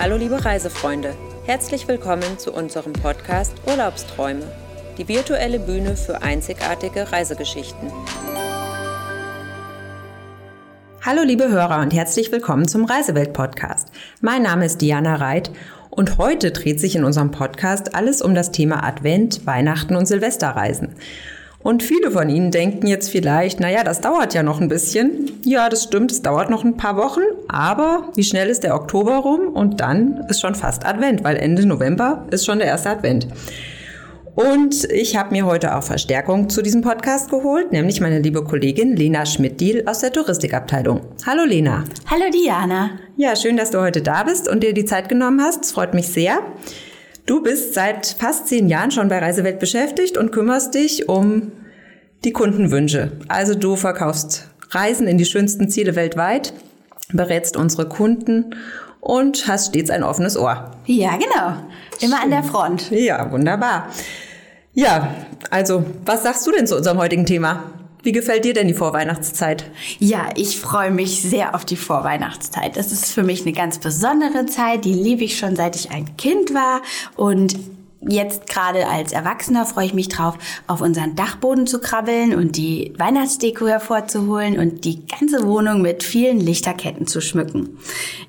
Hallo liebe Reisefreunde, herzlich willkommen zu unserem Podcast Urlaubsträume, die virtuelle Bühne für einzigartige Reisegeschichten. Hallo liebe Hörer und herzlich willkommen zum Reisewelt Podcast. Mein Name ist Diana Reit und heute dreht sich in unserem Podcast alles um das Thema Advent, Weihnachten und Silvesterreisen. Und viele von Ihnen denken jetzt vielleicht, naja, das dauert ja noch ein bisschen. Ja, das stimmt, es dauert noch ein paar Wochen, aber wie schnell ist der Oktober rum und dann ist schon fast Advent, weil Ende November ist schon der erste Advent. Und ich habe mir heute auch Verstärkung zu diesem Podcast geholt, nämlich meine liebe Kollegin Lena Schmidt-Diel aus der Touristikabteilung. Hallo Lena. Hallo Diana. Ja, schön, dass du heute da bist und dir die Zeit genommen hast. Es freut mich sehr. Du bist seit fast zehn Jahren schon bei Reisewelt beschäftigt und kümmerst dich um die Kundenwünsche. Also du verkaufst Reisen in die schönsten Ziele weltweit, berätst unsere Kunden und hast stets ein offenes Ohr. Ja, genau. Immer Schön. an der Front. Ja, wunderbar. Ja, also was sagst du denn zu unserem heutigen Thema? Wie gefällt dir denn die Vorweihnachtszeit? Ja, ich freue mich sehr auf die Vorweihnachtszeit. Das ist für mich eine ganz besondere Zeit. Die liebe ich schon seit ich ein Kind war. Und jetzt gerade als Erwachsener freue ich mich drauf, auf unseren Dachboden zu krabbeln und die Weihnachtsdeko hervorzuholen und die ganze Wohnung mit vielen Lichterketten zu schmücken.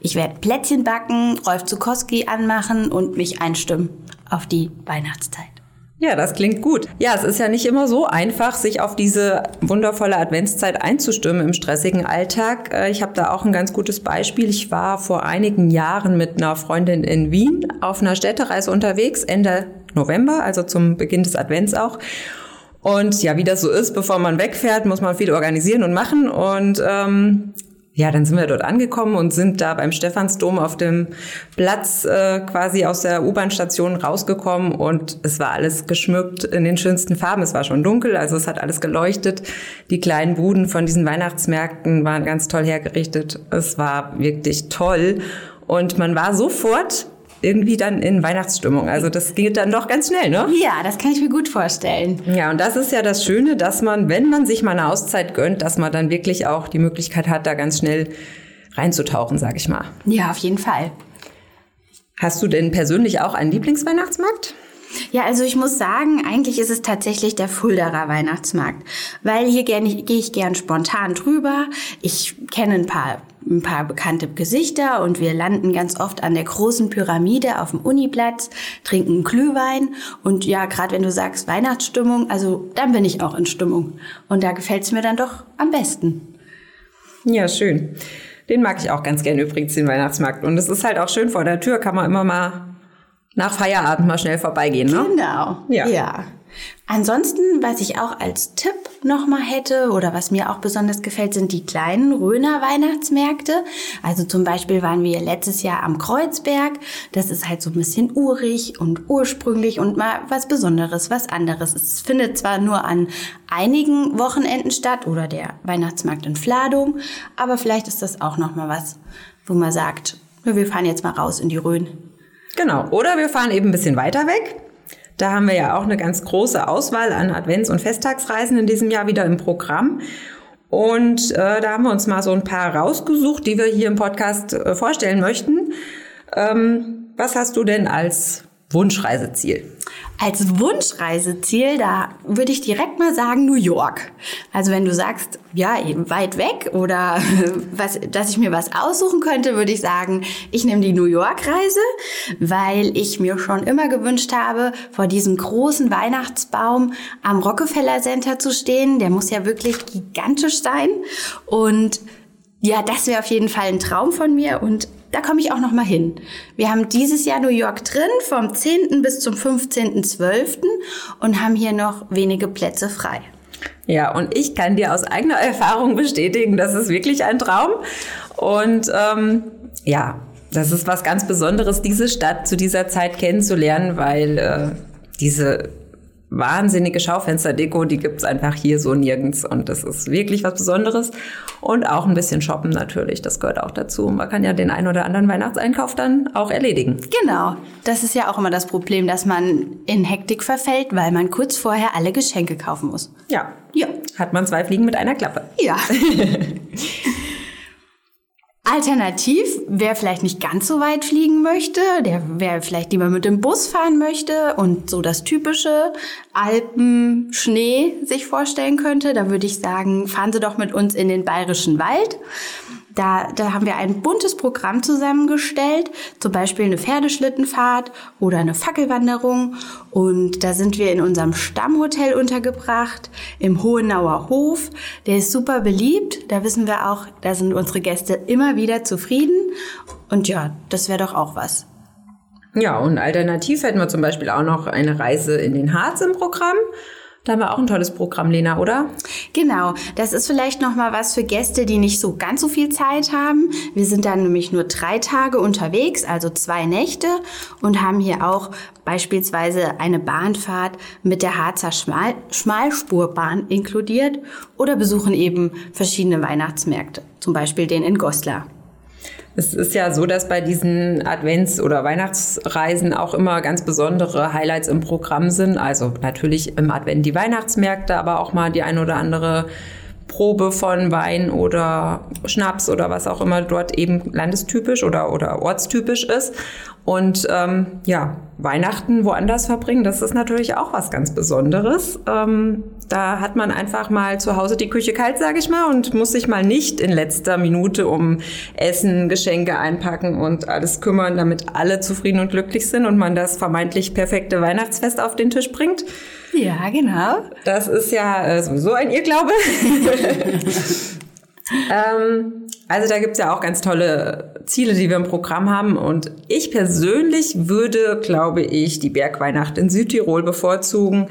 Ich werde Plätzchen backen, Rolf Zukowski anmachen und mich einstimmen auf die Weihnachtszeit. Ja, das klingt gut. Ja, es ist ja nicht immer so einfach, sich auf diese wundervolle Adventszeit einzustimmen im stressigen Alltag. Äh, ich habe da auch ein ganz gutes Beispiel. Ich war vor einigen Jahren mit einer Freundin in Wien auf einer Städtereise unterwegs, Ende November, also zum Beginn des Advents auch. Und ja, wie das so ist, bevor man wegfährt, muss man viel organisieren und machen. Und ähm, ja, dann sind wir dort angekommen und sind da beim Stephansdom auf dem Platz äh, quasi aus der U-Bahn-Station rausgekommen und es war alles geschmückt in den schönsten Farben. Es war schon dunkel, also es hat alles geleuchtet. Die kleinen Buden von diesen Weihnachtsmärkten waren ganz toll hergerichtet. Es war wirklich toll und man war sofort irgendwie dann in Weihnachtsstimmung. Also das geht dann doch ganz schnell, ne? Ja, das kann ich mir gut vorstellen. Ja, und das ist ja das Schöne, dass man, wenn man sich mal eine Auszeit gönnt, dass man dann wirklich auch die Möglichkeit hat, da ganz schnell reinzutauchen, sag ich mal. Ja, auf jeden Fall. Hast du denn persönlich auch einen Lieblingsweihnachtsmarkt? Ja, also ich muss sagen, eigentlich ist es tatsächlich der Fulderer Weihnachtsmarkt, weil hier gehe ich gern spontan drüber. Ich kenne ein paar ein paar bekannte Gesichter und wir landen ganz oft an der großen Pyramide auf dem Uniplatz, trinken Glühwein und ja, gerade wenn du sagst Weihnachtsstimmung, also dann bin ich auch in Stimmung und da gefällt es mir dann doch am besten. Ja, schön. Den mag ich auch ganz gerne übrigens, den Weihnachtsmarkt. Und es ist halt auch schön vor der Tür, kann man immer mal nach Feierabend mal schnell vorbeigehen, ne? Genau. Ja. ja. Ansonsten, was ich auch als Tipp nochmal hätte oder was mir auch besonders gefällt, sind die kleinen Röner Weihnachtsmärkte. Also zum Beispiel waren wir letztes Jahr am Kreuzberg. Das ist halt so ein bisschen urig und ursprünglich und mal was Besonderes, was anderes. Es findet zwar nur an einigen Wochenenden statt oder der Weihnachtsmarkt in Fladung, aber vielleicht ist das auch nochmal was, wo man sagt, wir fahren jetzt mal raus in die Rhön. Genau. Oder wir fahren eben ein bisschen weiter weg da haben wir ja auch eine ganz große Auswahl an Advents- und Festtagsreisen in diesem Jahr wieder im Programm. Und äh, da haben wir uns mal so ein paar rausgesucht, die wir hier im Podcast äh, vorstellen möchten. Ähm, was hast du denn als Wunschreiseziel? Als Wunschreiseziel, da würde ich direkt mal sagen New York. Also wenn du sagst, ja, eben weit weg oder was, dass ich mir was aussuchen könnte, würde ich sagen, ich nehme die New York Reise, weil ich mir schon immer gewünscht habe, vor diesem großen Weihnachtsbaum am Rockefeller Center zu stehen. Der muss ja wirklich gigantisch sein und ja, das wäre auf jeden Fall ein Traum von mir und da komme ich auch noch mal hin. Wir haben dieses Jahr New York drin vom 10. bis zum 15.12. und haben hier noch wenige Plätze frei. Ja, und ich kann dir aus eigener Erfahrung bestätigen, das ist wirklich ein Traum. Und ähm, ja, das ist was ganz Besonderes, diese Stadt zu dieser Zeit kennenzulernen, weil äh, diese wahnsinnige Schaufensterdeko, die gibt's einfach hier so nirgends und das ist wirklich was Besonderes. Und auch ein bisschen shoppen natürlich, das gehört auch dazu. Man kann ja den einen oder anderen Weihnachtseinkauf dann auch erledigen. Genau, das ist ja auch immer das Problem, dass man in Hektik verfällt, weil man kurz vorher alle Geschenke kaufen muss. Ja, ja. hat man zwei Fliegen mit einer Klappe. Ja. Alternativ, wer vielleicht nicht ganz so weit fliegen möchte, der wer vielleicht lieber mit dem Bus fahren möchte und so das typische Alpen-Schnee sich vorstellen könnte, da würde ich sagen, fahren Sie doch mit uns in den Bayerischen Wald. Da, da haben wir ein buntes Programm zusammengestellt, zum Beispiel eine Pferdeschlittenfahrt oder eine Fackelwanderung. Und da sind wir in unserem Stammhotel untergebracht, im Hohenauer Hof. Der ist super beliebt. Da wissen wir auch, da sind unsere Gäste immer wieder zufrieden. Und ja, das wäre doch auch was. Ja, und alternativ hätten wir zum Beispiel auch noch eine Reise in den Harz im Programm. Da haben wir auch ein tolles Programm, Lena, oder? Genau, das ist vielleicht noch mal was für Gäste, die nicht so ganz so viel Zeit haben. Wir sind dann nämlich nur drei Tage unterwegs, also zwei Nächte und haben hier auch beispielsweise eine Bahnfahrt mit der Harzer Schmal Schmalspurbahn inkludiert oder besuchen eben verschiedene Weihnachtsmärkte, zum Beispiel den in Goslar. Es ist ja so, dass bei diesen Advents- oder Weihnachtsreisen auch immer ganz besondere Highlights im Programm sind. Also natürlich im Advent die Weihnachtsmärkte, aber auch mal die ein oder andere Probe von Wein oder Schnaps oder was auch immer dort eben landestypisch oder, oder ortstypisch ist. Und ähm, ja, Weihnachten woanders verbringen, das ist natürlich auch was ganz Besonderes. Ähm, da hat man einfach mal zu Hause die Küche kalt, sage ich mal, und muss sich mal nicht in letzter Minute um Essen, Geschenke einpacken und alles kümmern, damit alle zufrieden und glücklich sind und man das vermeintlich perfekte Weihnachtsfest auf den Tisch bringt. Ja, genau. Das ist ja äh, sowieso ein Irrglaube. ähm, also da gibt's ja auch ganz tolle Ziele, die wir im Programm haben. Und ich persönlich würde, glaube ich, die Bergweihnacht in Südtirol bevorzugen.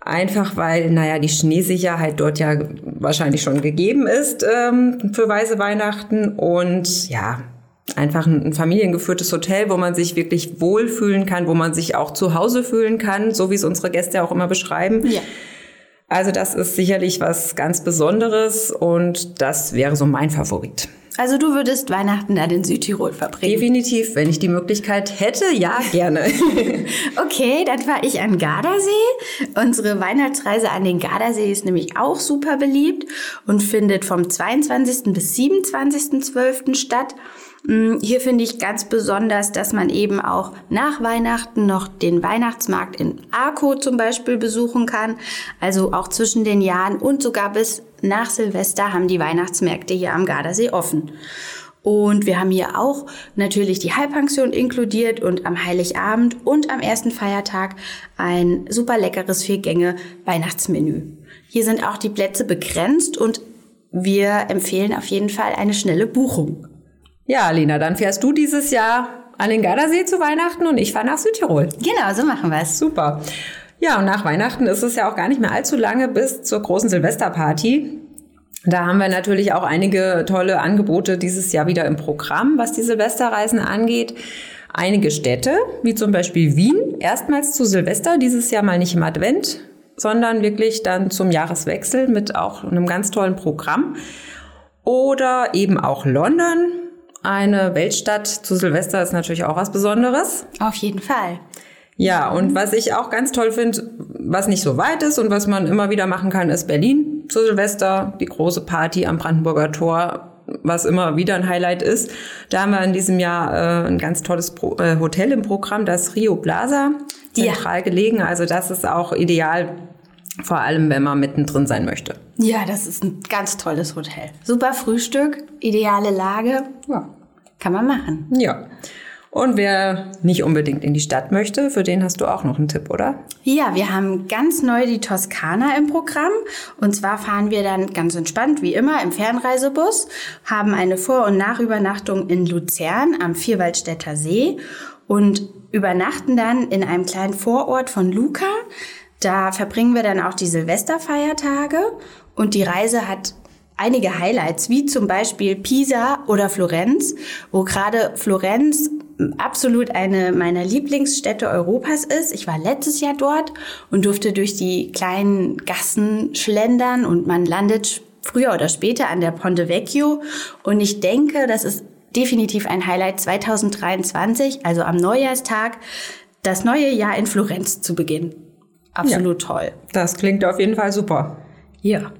Einfach weil, naja, die Schneesicherheit dort ja wahrscheinlich schon gegeben ist ähm, für weiße Weihnachten. Und ja, einfach ein familiengeführtes Hotel, wo man sich wirklich wohlfühlen kann, wo man sich auch zu Hause fühlen kann, so wie es unsere Gäste auch immer beschreiben. Ja. Also das ist sicherlich was ganz Besonderes und das wäre so mein Favorit. Also du würdest Weihnachten dann in Südtirol verbringen? Definitiv, wenn ich die Möglichkeit hätte, ja, gerne. okay, dann war ich an Gardasee. Unsere Weihnachtsreise an den Gardasee ist nämlich auch super beliebt und findet vom 22. bis 27.12. statt. Mm, hier finde ich ganz besonders, dass man eben auch nach Weihnachten noch den Weihnachtsmarkt in Arco zum Beispiel besuchen kann. Also auch zwischen den Jahren und sogar bis nach Silvester haben die Weihnachtsmärkte hier am Gardasee offen. Und wir haben hier auch natürlich die Halbpension inkludiert und am Heiligabend und am ersten Feiertag ein super leckeres Vier-Gänge-Weihnachtsmenü. Hier sind auch die Plätze begrenzt und wir empfehlen auf jeden Fall eine schnelle Buchung. Ja, Lena, dann fährst du dieses Jahr an den Gardasee zu Weihnachten und ich fahre nach Südtirol. Genau, so machen wir es. Super. Ja, und nach Weihnachten ist es ja auch gar nicht mehr allzu lange bis zur großen Silvesterparty. Da haben wir natürlich auch einige tolle Angebote dieses Jahr wieder im Programm, was die Silvesterreisen angeht. Einige Städte, wie zum Beispiel Wien, erstmals zu Silvester, dieses Jahr mal nicht im Advent, sondern wirklich dann zum Jahreswechsel mit auch einem ganz tollen Programm. Oder eben auch London, eine Weltstadt zu Silvester ist natürlich auch was Besonderes. Auf jeden Fall. Ja, und was ich auch ganz toll finde, was nicht so weit ist und was man immer wieder machen kann, ist Berlin zu Silvester, die große Party am Brandenburger Tor, was immer wieder ein Highlight ist. Da haben wir in diesem Jahr äh, ein ganz tolles Pro äh, Hotel im Programm, das Rio Plaza, zentral ja. gelegen. Also das ist auch ideal, vor allem wenn man mittendrin sein möchte. Ja, das ist ein ganz tolles Hotel. Super Frühstück, ideale Lage. Ja. Kann man machen. Ja. Und wer nicht unbedingt in die Stadt möchte, für den hast du auch noch einen Tipp, oder? Ja, wir haben ganz neu die Toskana im Programm. Und zwar fahren wir dann ganz entspannt, wie immer, im Fernreisebus, haben eine Vor- und Nachübernachtung in Luzern am Vierwaldstätter See und übernachten dann in einem kleinen Vorort von Luca. Da verbringen wir dann auch die Silvesterfeiertage und die Reise hat einige Highlights, wie zum Beispiel Pisa oder Florenz, wo gerade Florenz absolut eine meiner Lieblingsstädte Europas ist. Ich war letztes Jahr dort und durfte durch die kleinen Gassen schlendern und man landet früher oder später an der Ponte Vecchio. Und ich denke, das ist definitiv ein Highlight 2023, also am Neujahrstag, das neue Jahr in Florenz zu beginnen. Absolut ja, toll. Das klingt auf jeden Fall super. Ja.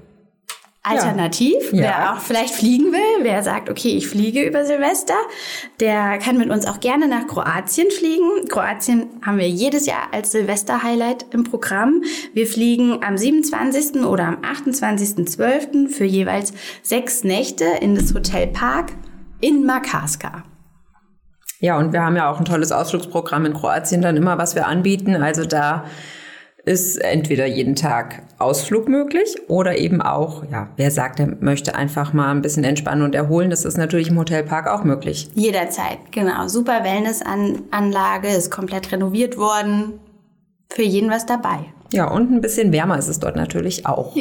Alternativ, Ja. wer auch vielleicht fliegen will, wer sagt, okay, ich fliege über Silvester, der kann mit uns auch gerne nach Kroatien fliegen. Kroatien haben wir jedes Jahr als Silvester-Highlight im Programm. Wir fliegen am 27. oder am 28.12. für jeweils sechs Nächte in das Hotel Park in Makarska. Ja, und wir haben ja auch ein tolles Ausflugsprogramm in Kroatien dann immer, was wir anbieten. Also da ist entweder jeden Tag Ausflug möglich oder eben auch, ja, wer sagt, er möchte einfach mal ein bisschen entspannen und erholen, das ist natürlich im Hotelpark auch möglich. Jederzeit, genau. Super Wellnessanlage, ist komplett renoviert worden. Für jeden was dabei. Ja, und ein bisschen wärmer ist es dort natürlich auch.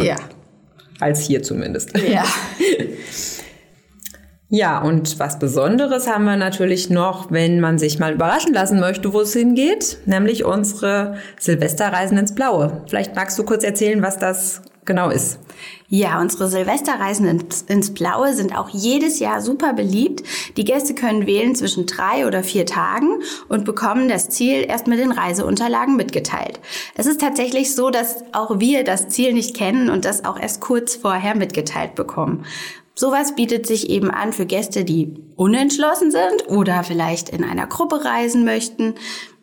Als hier zumindest. Ja. Ja, und was Besonderes haben wir natürlich noch, wenn man sich mal überraschen lassen möchte, wo es hingeht, nämlich unsere Silvesterreisen ins Blaue. Vielleicht magst du kurz erzählen, was das genau ist. Ja, unsere Silvesterreisen ins, ins Blaue sind auch jedes Jahr super beliebt. Die Gäste können wählen zwischen drei oder vier Tagen und bekommen das Ziel erst mit den Reiseunterlagen mitgeteilt. Es ist tatsächlich so, dass auch wir das Ziel nicht kennen und das auch erst kurz vorher mitgeteilt bekommen. Sowas bietet sich eben an für Gäste, die unentschlossen sind oder vielleicht in einer Gruppe reisen möchten.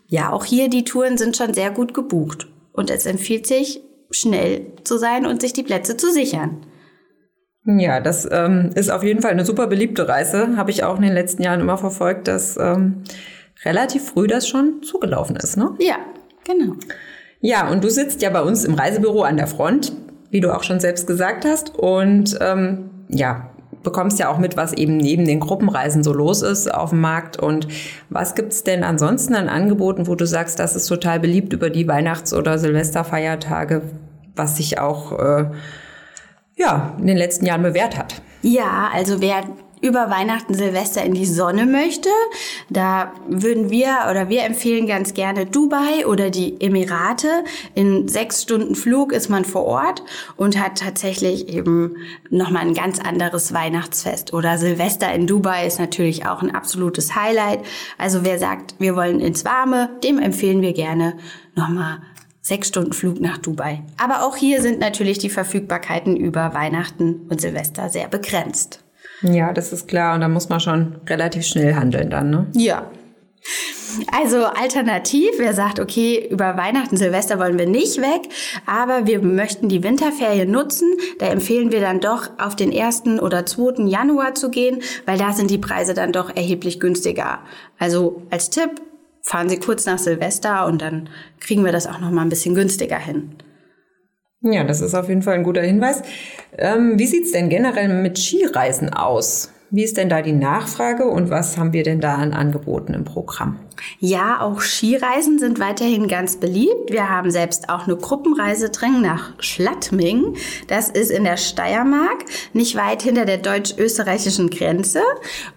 Ja, auch hier die Touren sind schon sehr gut gebucht und es empfiehlt sich, schnell zu sein und sich die Plätze zu sichern. Ja, das ähm, ist auf jeden Fall eine super beliebte Reise. Habe ich auch in den letzten Jahren immer verfolgt, dass ähm, relativ früh das schon zugelaufen ist. Ne? Ja, genau. Ja, und du sitzt ja bei uns im Reisebüro an der Front, wie du auch schon selbst gesagt hast. Und ähm, ja, bekommst ja auch mit, was eben neben den Gruppenreisen so los ist auf dem Markt. Und was gibt's denn ansonsten an Angeboten, wo du sagst, das ist total beliebt über die Weihnachts- oder Silvesterfeiertage, was sich auch äh, ja, in den letzten Jahren bewährt hat? Ja, also wer über Weihnachten, Silvester in die Sonne möchte, da würden wir oder wir empfehlen ganz gerne Dubai oder die Emirate. In sechs Stunden Flug ist man vor Ort und hat tatsächlich eben nochmal ein ganz anderes Weihnachtsfest. Oder Silvester in Dubai ist natürlich auch ein absolutes Highlight. Also wer sagt, wir wollen ins Warme, dem empfehlen wir gerne nochmal sechs Stunden Flug nach Dubai. Aber auch hier sind natürlich die Verfügbarkeiten über Weihnachten und Silvester sehr begrenzt. Ja, das ist klar. Und da muss man schon relativ schnell handeln dann, ne? Ja. Also alternativ, wer sagt, okay, über Weihnachten, Silvester wollen wir nicht weg, aber wir möchten die Winterferien nutzen, da empfehlen wir dann doch auf den 1. oder 2. Januar zu gehen, weil da sind die Preise dann doch erheblich günstiger. Also als Tipp, fahren Sie kurz nach Silvester und dann kriegen wir das auch noch mal ein bisschen günstiger hin. Ja, das ist auf jeden Fall ein guter Hinweis. Ähm, wie sieht's denn generell mit Skireisen aus? Wie ist denn da die Nachfrage und was haben wir denn da an Angeboten im Programm? Ja, auch Skireisen sind weiterhin ganz beliebt. Wir haben selbst auch eine Gruppenreise drin nach Schlattming. Das ist in der Steiermark, nicht weit hinter der deutsch-österreichischen Grenze.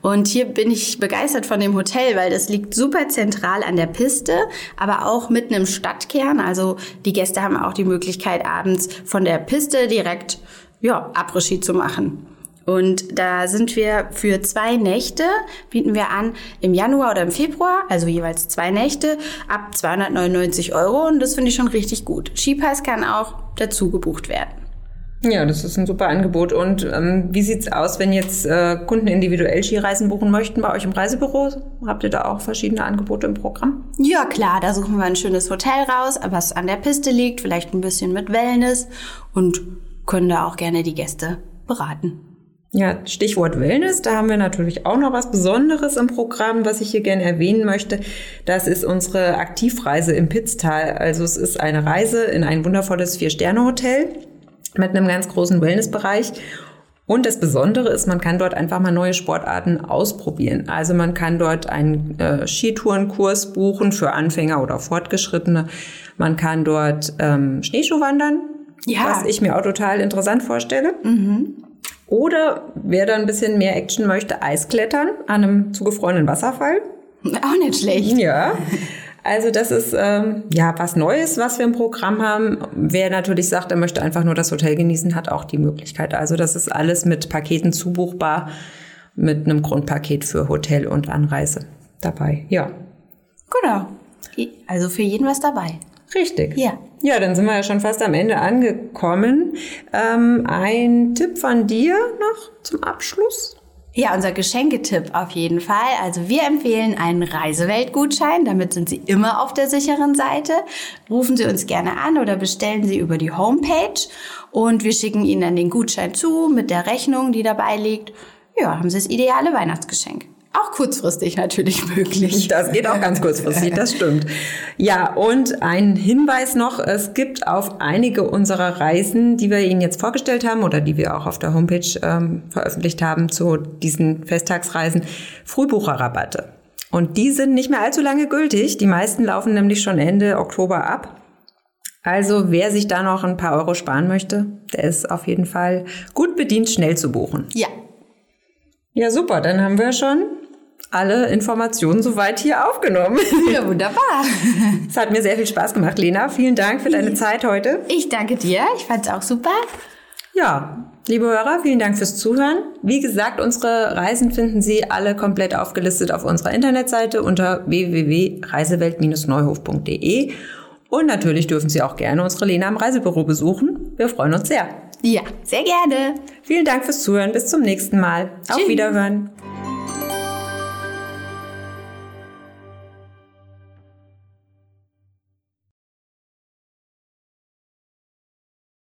Und hier bin ich begeistert von dem Hotel, weil das liegt super zentral an der Piste, aber auch mitten im Stadtkern. Also die Gäste haben auch die Möglichkeit, abends von der Piste direkt ja, Après-Ski zu machen. Und da sind wir für zwei Nächte, bieten wir an im Januar oder im Februar, also jeweils zwei Nächte, ab 299 Euro. Und das finde ich schon richtig gut. Skipass kann auch dazu gebucht werden. Ja, das ist ein super Angebot. Und ähm, wie sieht's aus, wenn jetzt äh, Kunden individuell Skireisen buchen möchten bei euch im Reisebüro? Habt ihr da auch verschiedene Angebote im Programm? Ja, klar, da suchen wir ein schönes Hotel raus, was an der Piste liegt, vielleicht ein bisschen mit Wellness und können da auch gerne die Gäste beraten. Ja, Stichwort Wellness, da haben wir natürlich auch noch was Besonderes im Programm, was ich hier gerne erwähnen möchte. Das ist unsere Aktivreise im Pitztal. Also es ist eine Reise in ein wundervolles Vier-Sterne-Hotel mit einem ganz großen Wellnessbereich. Und das Besondere ist, man kann dort einfach mal neue Sportarten ausprobieren. Also man kann dort einen äh, Skitourenkurs buchen für Anfänger oder Fortgeschrittene. Man kann dort ähm, Schneeschuhwandern, Ja. was ich mir auch total interessant vorstelle. Oder wer da ein bisschen mehr Action möchte, Eisklettern an einem zugefrorenen Wasserfall. Auch nicht schlecht. Ja. Also das ist ähm, ja was Neues, was wir im Programm haben. Wer natürlich sagt, er möchte einfach nur das Hotel genießen, hat auch die Möglichkeit. Also das ist alles mit Paketen zubuchbar, mit einem Grundpaket für Hotel und Anreise dabei. Ja, Genau. Also für jeden was dabei. Richtig. Ja. Ja, dann sind wir ja schon fast am Ende angekommen. Ähm, ein Tipp von dir noch zum Abschluss? Ja, unser Geschenketipp auf jeden Fall. Also wir empfehlen einen Reiseweltgutschein. Damit sind Sie immer auf der sicheren Seite. Rufen Sie uns gerne an oder bestellen Sie über die Homepage und wir schicken Ihnen dann den Gutschein zu mit der Rechnung, die dabei liegt. Ja, haben Sie das ideale Weihnachtsgeschenk. Auch kurzfristig natürlich möglich. Das geht auch ganz kurzfristig, das stimmt. Ja, und ein Hinweis noch, es gibt auf einige unserer Reisen, die wir Ihnen jetzt vorgestellt haben oder die wir auch auf der Homepage ähm, veröffentlicht haben zu diesen Festtagsreisen, Frühbucherrabatte. Und die sind nicht mehr allzu lange gültig. Die meisten laufen nämlich schon Ende Oktober ab. Also wer sich da noch ein paar Euro sparen möchte, der ist auf jeden Fall gut bedient, schnell zu buchen. Ja. Ja, super, dann haben wir schon alle Informationen soweit hier aufgenommen. Ja, wunderbar. Es hat mir sehr viel Spaß gemacht, Lena. Vielen Dank für deine Zeit heute. Ich danke dir. Ich fand es auch super. Ja, liebe Hörer, vielen Dank fürs Zuhören. Wie gesagt, unsere Reisen finden Sie alle komplett aufgelistet auf unserer Internetseite unter www.reisewelt-neuhof.de. Und natürlich dürfen Sie auch gerne unsere Lena am Reisebüro besuchen. Wir freuen uns sehr. Ja, sehr gerne. Vielen Dank fürs Zuhören. Bis zum nächsten Mal. Auf Tschüss. Wiederhören.